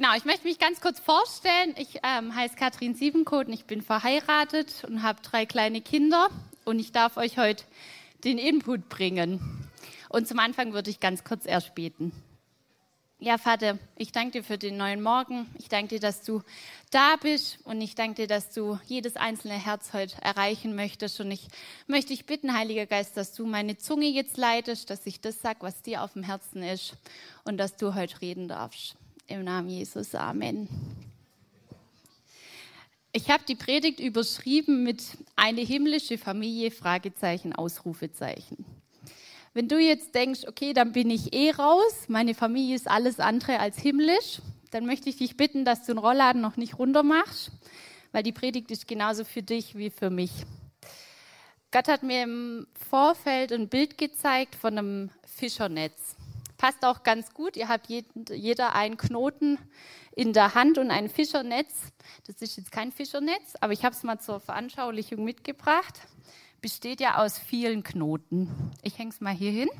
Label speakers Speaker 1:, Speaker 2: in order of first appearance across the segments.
Speaker 1: Genau, ich möchte mich ganz kurz vorstellen. Ich ähm, heiße Katrin Siebenkoten, ich bin verheiratet und habe drei kleine Kinder und ich darf euch heute den Input bringen. Und zum Anfang würde ich ganz kurz erst beten. Ja, Vater, ich danke dir für den neuen Morgen. Ich danke dir, dass du da bist und ich danke dir, dass du jedes einzelne Herz heute erreichen möchtest. Und ich möchte dich bitten, Heiliger Geist, dass du meine Zunge jetzt leitest, dass ich das sage, was dir auf dem Herzen ist und dass du heute reden darfst. Im Namen Jesus, Amen. Ich habe die Predigt überschrieben mit eine himmlische Familie, Fragezeichen, Ausrufezeichen. Wenn du jetzt denkst, okay, dann bin ich eh raus, meine Familie ist alles andere als himmlisch, dann möchte ich dich bitten, dass du den Rollladen noch nicht runter machst, weil die Predigt ist genauso für dich wie für mich. Gott hat mir im Vorfeld ein Bild gezeigt von einem Fischernetz. Passt auch ganz gut. Ihr habt jeder einen Knoten in der Hand und ein Fischernetz. Das ist jetzt kein Fischernetz, aber ich habe es mal zur Veranschaulichung mitgebracht besteht ja aus vielen Knoten. Ich hänge es mal hier hin.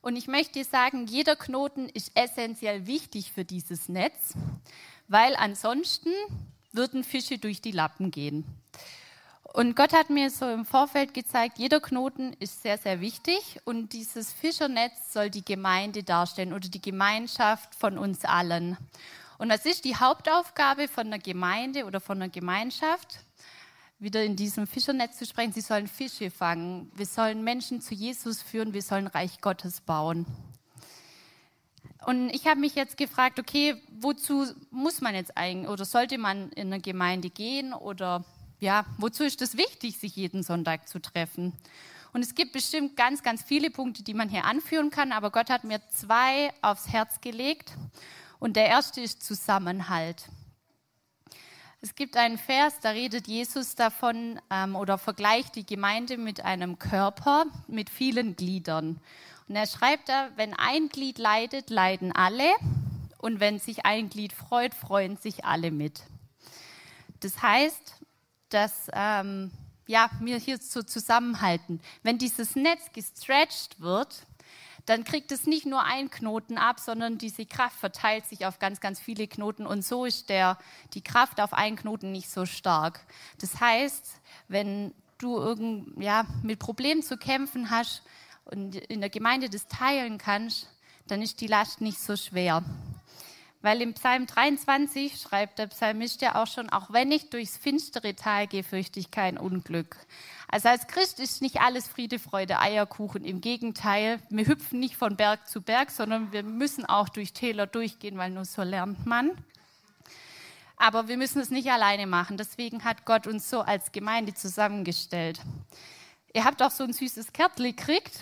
Speaker 1: Und ich möchte sagen, jeder Knoten ist essentiell wichtig für dieses Netz, weil ansonsten würden Fische durch die Lappen gehen. Und Gott hat mir so im Vorfeld gezeigt, jeder Knoten ist sehr, sehr wichtig und dieses Fischernetz soll die Gemeinde darstellen oder die Gemeinschaft von uns allen. Und das ist die Hauptaufgabe von einer Gemeinde oder von einer Gemeinschaft, wieder in diesem Fischernetz zu sprechen. Sie sollen Fische fangen. Wir sollen Menschen zu Jesus führen. Wir sollen Reich Gottes bauen. Und ich habe mich jetzt gefragt, okay, wozu muss man jetzt eigentlich oder sollte man in eine Gemeinde gehen oder ja, wozu ist es wichtig, sich jeden Sonntag zu treffen? Und es gibt bestimmt ganz, ganz viele Punkte, die man hier anführen kann, aber Gott hat mir zwei aufs Herz gelegt. Und der erste ist Zusammenhalt. Es gibt einen Vers, da redet Jesus davon ähm, oder vergleicht die Gemeinde mit einem Körper mit vielen Gliedern. Und er schreibt da, wenn ein Glied leidet, leiden alle. Und wenn sich ein Glied freut, freuen sich alle mit. Das heißt, dass ähm, ja, wir hier so zusammenhalten. Wenn dieses Netz gestretched wird, dann kriegt es nicht nur ein Knoten ab, sondern diese Kraft verteilt sich auf ganz, ganz viele Knoten und so ist der, die Kraft auf einen Knoten nicht so stark. Das heißt, wenn du irgend, ja, mit Problemen zu kämpfen hast und in der Gemeinde das teilen kannst, dann ist die Last nicht so schwer. Weil im Psalm 23 schreibt der Psalmist ja auch schon, auch wenn ich durchs finstere Tal gehe, fürchte ich kein Unglück. Also als Christ ist nicht alles Friede, Freude, Eierkuchen. Im Gegenteil, wir hüpfen nicht von Berg zu Berg, sondern wir müssen auch durch Täler durchgehen, weil nur so lernt man. Aber wir müssen es nicht alleine machen. Deswegen hat Gott uns so als Gemeinde zusammengestellt. Ihr habt auch so ein süßes Kärtchen gekriegt.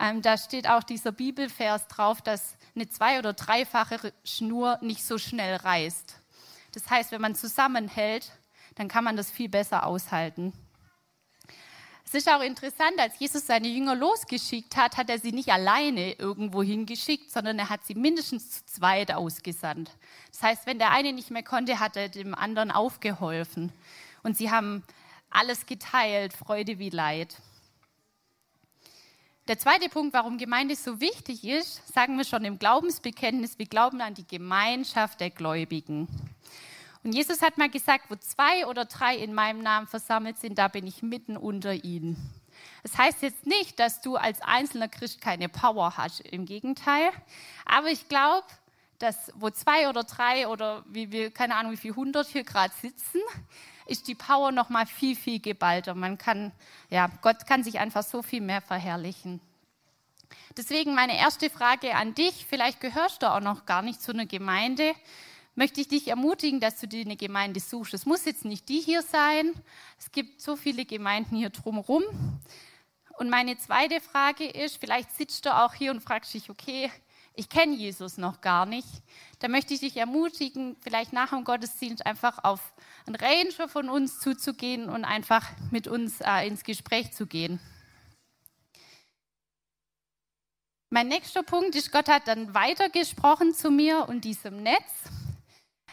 Speaker 1: Ähm, da steht auch dieser Bibelvers drauf, dass eine zwei- oder dreifache Schnur nicht so schnell reißt. Das heißt, wenn man zusammenhält, dann kann man das viel besser aushalten. Es ist auch interessant, als Jesus seine Jünger losgeschickt hat, hat er sie nicht alleine irgendwo hingeschickt, sondern er hat sie mindestens zu zweit ausgesandt. Das heißt, wenn der eine nicht mehr konnte, hat er dem anderen aufgeholfen. Und sie haben alles geteilt, Freude wie Leid. Der zweite Punkt, warum Gemeinde so wichtig ist, sagen wir schon im Glaubensbekenntnis, wir glauben an die Gemeinschaft der Gläubigen. Und Jesus hat mal gesagt, wo zwei oder drei in meinem Namen versammelt sind, da bin ich mitten unter ihnen. Das heißt jetzt nicht, dass du als einzelner Christ keine Power hast, im Gegenteil. Aber ich glaube, dass wo zwei oder drei oder wie wir, keine Ahnung, wie viel hundert hier gerade sitzen, ist die Power noch mal viel, viel geballter. Man kann, ja, Gott kann sich einfach so viel mehr verherrlichen. Deswegen meine erste Frage an dich, vielleicht gehörst du auch noch gar nicht zu einer Gemeinde, möchte ich dich ermutigen, dass du dir eine Gemeinde suchst. Es muss jetzt nicht die hier sein. Es gibt so viele Gemeinden hier drumherum. Und meine zweite Frage ist, vielleicht sitzt du auch hier und fragst dich, okay, ich kenne Jesus noch gar nicht. Da möchte ich dich ermutigen, vielleicht nach dem Gottesdienst einfach auf einen Ranger von uns zuzugehen und einfach mit uns äh, ins Gespräch zu gehen. Mein nächster Punkt ist, Gott hat dann weitergesprochen zu mir und diesem Netz.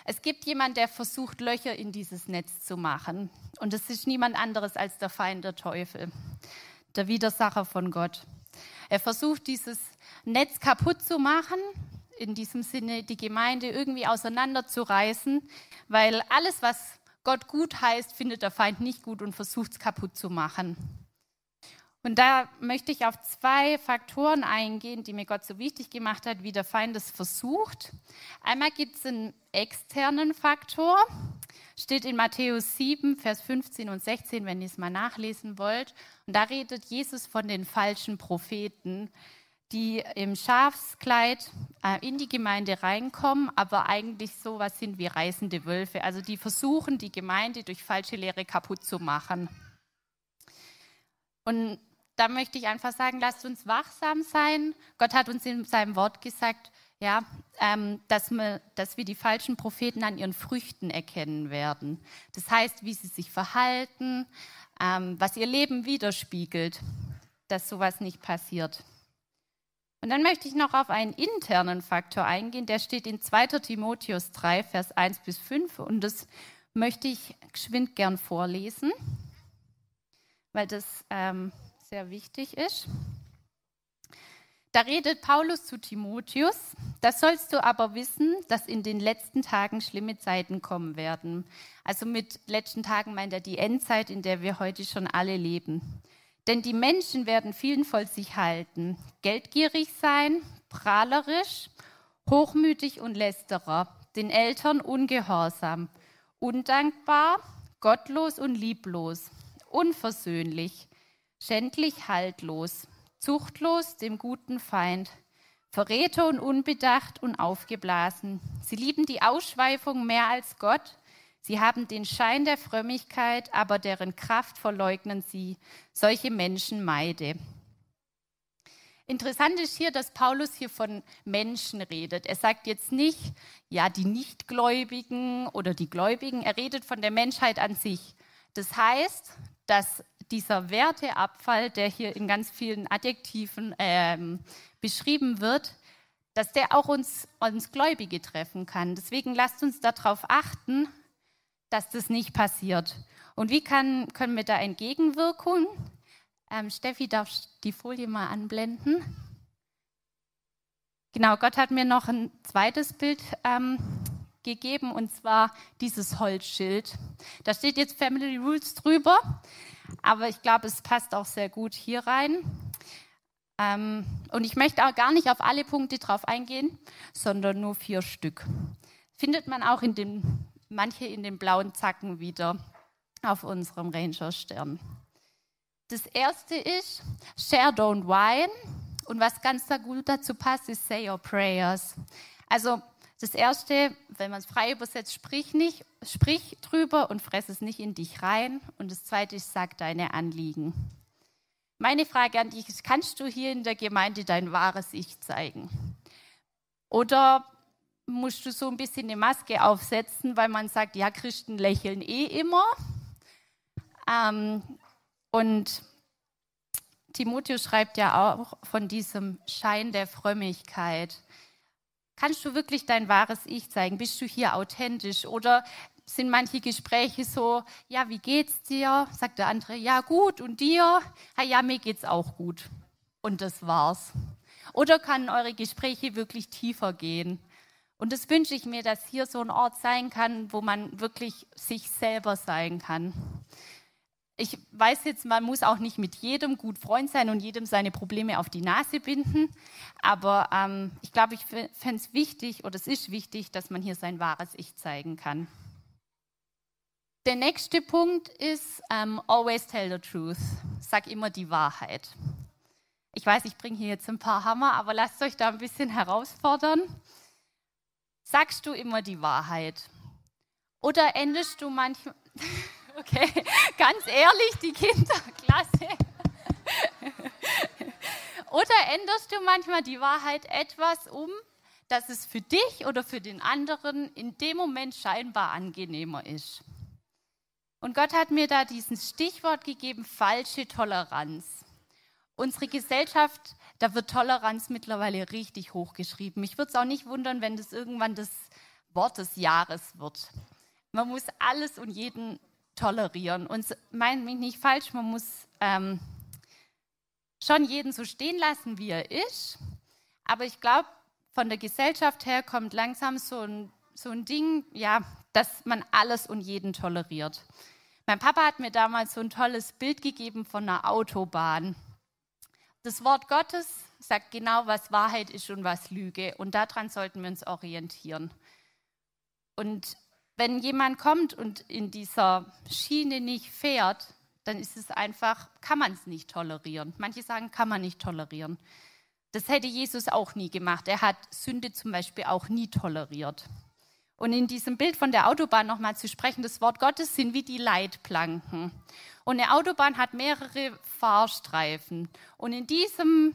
Speaker 1: Es gibt jemanden, der versucht, Löcher in dieses Netz zu machen. Und es ist niemand anderes als der Feind, der Teufel, der Widersacher von Gott. Er versucht, dieses Netz kaputt zu machen, in diesem Sinne die Gemeinde irgendwie auseinanderzureißen, weil alles, was Gott gut heißt, findet der Feind nicht gut und versucht es kaputt zu machen. Und da möchte ich auf zwei Faktoren eingehen, die mir Gott so wichtig gemacht hat, wie der Feind es versucht. Einmal gibt es einen externen Faktor, steht in Matthäus 7, Vers 15 und 16, wenn ihr es mal nachlesen wollt. Und da redet Jesus von den falschen Propheten, die im Schafskleid äh, in die Gemeinde reinkommen, aber eigentlich so was sind wie reißende Wölfe. Also die versuchen, die Gemeinde durch falsche Lehre kaputt zu machen. Und da möchte ich einfach sagen, lasst uns wachsam sein. Gott hat uns in seinem Wort gesagt, ja, ähm, dass, wir, dass wir die falschen Propheten an ihren Früchten erkennen werden. Das heißt, wie sie sich verhalten, ähm, was ihr Leben widerspiegelt, dass sowas nicht passiert. Und dann möchte ich noch auf einen internen Faktor eingehen, der steht in 2. Timotheus 3, Vers 1 bis 5 und das möchte ich geschwind gern vorlesen, weil das ähm, sehr wichtig ist. Da redet Paulus zu Timotheus, das sollst du aber wissen, dass in den letzten Tagen schlimme Zeiten kommen werden. Also mit letzten Tagen meint er die Endzeit, in der wir heute schon alle leben. Denn die Menschen werden vielen voll sich halten, geldgierig sein, prahlerisch, hochmütig und lästerer, den Eltern ungehorsam, undankbar, gottlos und lieblos, unversöhnlich, schändlich haltlos, zuchtlos dem guten Feind, Verräter und unbedacht und aufgeblasen. Sie lieben die Ausschweifung mehr als Gott. Sie haben den Schein der Frömmigkeit, aber deren Kraft verleugnen sie. Solche Menschen meide. Interessant ist hier, dass Paulus hier von Menschen redet. Er sagt jetzt nicht, ja, die Nichtgläubigen oder die Gläubigen. Er redet von der Menschheit an sich. Das heißt, dass dieser Werteabfall, der hier in ganz vielen Adjektiven ähm, beschrieben wird, dass der auch uns, uns Gläubige treffen kann. Deswegen lasst uns darauf achten, dass das nicht passiert. Und wie kann, können wir da entgegenwirken? Ähm, Steffi, darf die Folie mal anblenden? Genau, Gott hat mir noch ein zweites Bild ähm, gegeben und zwar dieses Holzschild. Da steht jetzt Family Rules drüber aber ich glaube, es passt auch sehr gut hier rein. Ähm, und ich möchte auch gar nicht auf alle Punkte drauf eingehen, sondern nur vier Stück. Findet man auch in den, manche in den blauen Zacken wieder auf unserem Ranger-Stern. Das erste ist Share, don't whine. Und was ganz da gut dazu passt, ist Say your prayers. Also das erste, wenn man es frei übersetzt, sprich nicht, sprich drüber und fress es nicht in dich rein. Und das zweite ist, sag deine Anliegen. Meine Frage an dich ist, kannst du hier in der Gemeinde dein wahres Ich zeigen? Oder musst du so ein bisschen eine Maske aufsetzen, weil man sagt, ja, Christen lächeln eh immer. Ähm, und Timotheus schreibt ja auch von diesem Schein der Frömmigkeit. Kannst du wirklich dein wahres Ich zeigen? Bist du hier authentisch? Oder sind manche Gespräche so, ja, wie geht's dir? Sagt der andere, ja, gut. Und dir? Ja, ja, mir geht's auch gut. Und das war's. Oder können eure Gespräche wirklich tiefer gehen? Und das wünsche ich mir, dass hier so ein Ort sein kann, wo man wirklich sich selber sein kann ich weiß jetzt, man muss auch nicht mit jedem gut Freund sein und jedem seine Probleme auf die Nase binden. Aber ähm, ich glaube, ich fände es wichtig oder es ist wichtig, dass man hier sein wahres Ich zeigen kann. Der nächste Punkt ist ähm, always tell the truth. Sag immer die Wahrheit. Ich weiß, ich bringe hier jetzt ein paar Hammer, aber lasst euch da ein bisschen herausfordern. Sagst du immer die Wahrheit? Oder endest du manchmal. Okay, ganz ehrlich, die Kinder, klasse. Oder änderst du manchmal die Wahrheit etwas um, dass es für dich oder für den anderen in dem Moment scheinbar angenehmer ist? Und Gott hat mir da dieses Stichwort gegeben, falsche Toleranz. Unsere Gesellschaft, da wird Toleranz mittlerweile richtig hochgeschrieben. Mich würde es auch nicht wundern, wenn das irgendwann das Wort des Jahres wird. Man muss alles und jeden tolerieren. Und meint mich nicht falsch, man muss ähm, schon jeden so stehen lassen, wie er ist. Aber ich glaube, von der Gesellschaft her kommt langsam so ein, so ein Ding, ja, dass man alles und jeden toleriert. Mein Papa hat mir damals so ein tolles Bild gegeben von einer Autobahn. Das Wort Gottes sagt genau, was Wahrheit ist und was Lüge. Und daran sollten wir uns orientieren. Und wenn jemand kommt und in dieser Schiene nicht fährt, dann ist es einfach, kann man es nicht tolerieren. Manche sagen, kann man nicht tolerieren. Das hätte Jesus auch nie gemacht. Er hat Sünde zum Beispiel auch nie toleriert. Und in diesem Bild von der Autobahn nochmal zu sprechen, das Wort Gottes sind wie die Leitplanken. Und eine Autobahn hat mehrere Fahrstreifen. Und in diesem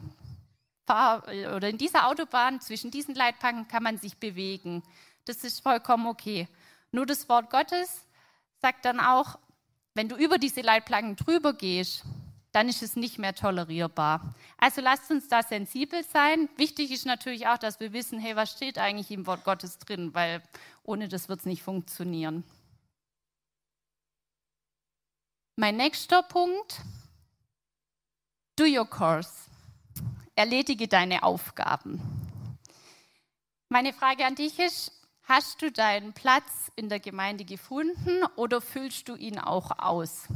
Speaker 1: Fahr oder in dieser Autobahn zwischen diesen Leitplanken kann man sich bewegen. Das ist vollkommen okay. Nur das Wort Gottes sagt dann auch, wenn du über diese Leitplanken drüber gehst, dann ist es nicht mehr tolerierbar. Also lasst uns da sensibel sein. Wichtig ist natürlich auch, dass wir wissen, hey, was steht eigentlich im Wort Gottes drin, weil ohne das wird es nicht funktionieren. Mein nächster Punkt, do your course. Erledige deine Aufgaben. Meine Frage an dich ist, hast du deinen Platz in der Gemeinde gefunden oder füllst du ihn auch aus?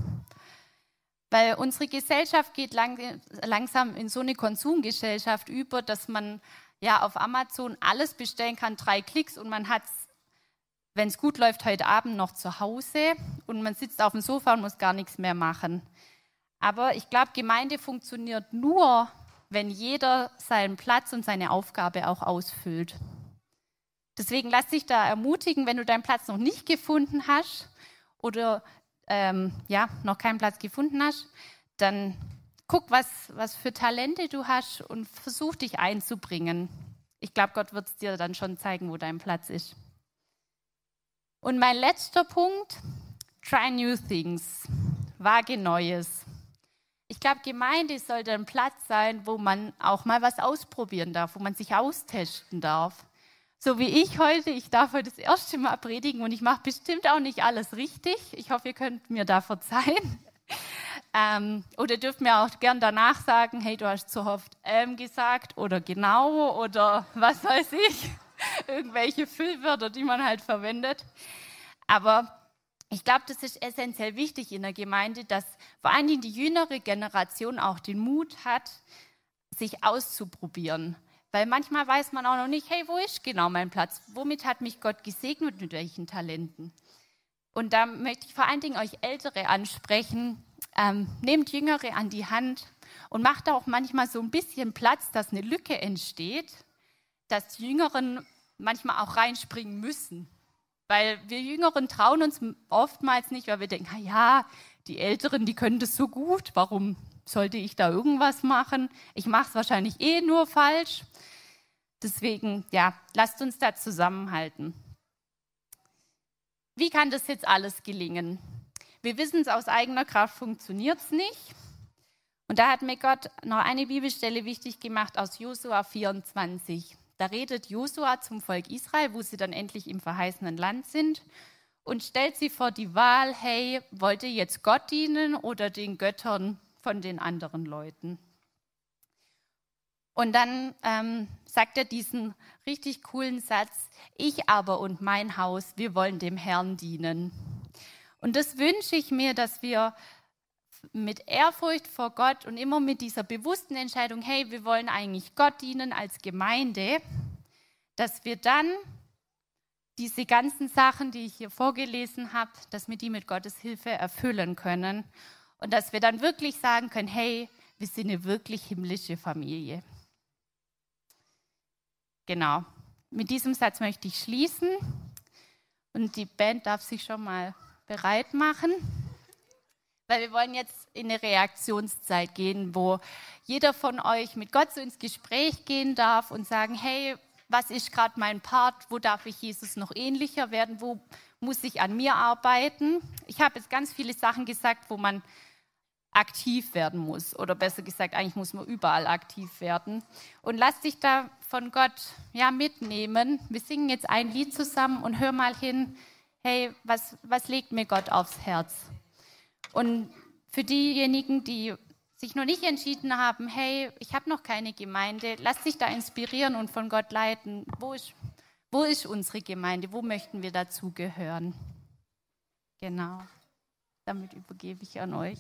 Speaker 1: Weil unsere Gesellschaft geht lang, langsam in so eine Konsumgesellschaft über, dass man ja auf Amazon alles bestellen kann, drei Klicks und man hat es, wenn es gut läuft, heute Abend noch zu Hause und man sitzt auf dem Sofa und muss gar nichts mehr machen. Aber ich glaube, Gemeinde funktioniert nur, wenn jeder seinen Platz und seine Aufgabe auch ausfüllt. Deswegen lass dich da ermutigen, wenn du deinen Platz noch nicht gefunden hast oder ähm, ja, noch keinen Platz gefunden hast, dann guck, was, was für Talente du hast und versuch dich einzubringen. Ich glaube, Gott wird es dir dann schon zeigen, wo dein Platz ist. Und mein letzter Punkt, try new things, wage Neues. Ich glaube, Gemeinde sollte ein Platz sein, wo man auch mal was ausprobieren darf, wo man sich austesten darf. So wie ich heute, ich darf heute das erste Mal predigen und ich mache bestimmt auch nicht alles richtig. Ich hoffe, ihr könnt mir da verzeihen. Ähm, oder dürft mir auch gern danach sagen, hey, du hast zu oft ähm gesagt oder genau oder was weiß ich. Irgendwelche Füllwörter, die man halt verwendet. Aber ich glaube, das ist essentiell wichtig in der Gemeinde, dass vor allen Dingen die jüngere Generation auch den Mut hat, sich auszuprobieren. Weil manchmal weiß man auch noch nicht, hey, wo ist genau mein Platz? Womit hat mich Gott gesegnet, mit welchen Talenten? Und da möchte ich vor allen Dingen euch Ältere ansprechen. Ähm, nehmt Jüngere an die Hand und macht auch manchmal so ein bisschen Platz, dass eine Lücke entsteht, dass die Jüngeren manchmal auch reinspringen müssen. Weil wir Jüngeren trauen uns oftmals nicht, weil wir denken, ja, die Älteren, die können das so gut, warum sollte ich da irgendwas machen? Ich mache es wahrscheinlich eh nur falsch. Deswegen, ja, lasst uns da zusammenhalten. Wie kann das jetzt alles gelingen? Wir wissen es aus eigener Kraft funktioniert es nicht. Und da hat mir Gott noch eine Bibelstelle wichtig gemacht aus Josua 24. Da redet Josua zum Volk Israel, wo sie dann endlich im verheißenen Land sind und stellt sie vor die Wahl, hey, wollt ihr jetzt Gott dienen oder den Göttern von den anderen Leuten. Und dann ähm, sagt er diesen richtig coolen Satz, ich aber und mein Haus, wir wollen dem Herrn dienen. Und das wünsche ich mir, dass wir mit Ehrfurcht vor Gott und immer mit dieser bewussten Entscheidung, hey, wir wollen eigentlich Gott dienen als Gemeinde, dass wir dann diese ganzen Sachen, die ich hier vorgelesen habe, dass wir die mit Gottes Hilfe erfüllen können und dass wir dann wirklich sagen können, hey, wir sind eine wirklich himmlische Familie. Genau. Mit diesem Satz möchte ich schließen und die Band darf sich schon mal bereit machen, weil wir wollen jetzt in eine Reaktionszeit gehen, wo jeder von euch mit Gott so ins Gespräch gehen darf und sagen, hey, was ist gerade mein Part, wo darf ich Jesus noch ähnlicher werden, wo muss ich an mir arbeiten. Ich habe jetzt ganz viele Sachen gesagt, wo man aktiv werden muss. Oder besser gesagt, eigentlich muss man überall aktiv werden. Und lass dich da von Gott ja, mitnehmen. Wir singen jetzt ein Lied zusammen und hör mal hin, hey, was, was legt mir Gott aufs Herz? Und für diejenigen, die sich noch nicht entschieden haben, hey, ich habe noch keine Gemeinde, lasst sich da inspirieren und von Gott leiten. Wo ist, wo ist unsere Gemeinde? Wo möchten wir dazugehören? Genau. Damit übergebe ich an euch.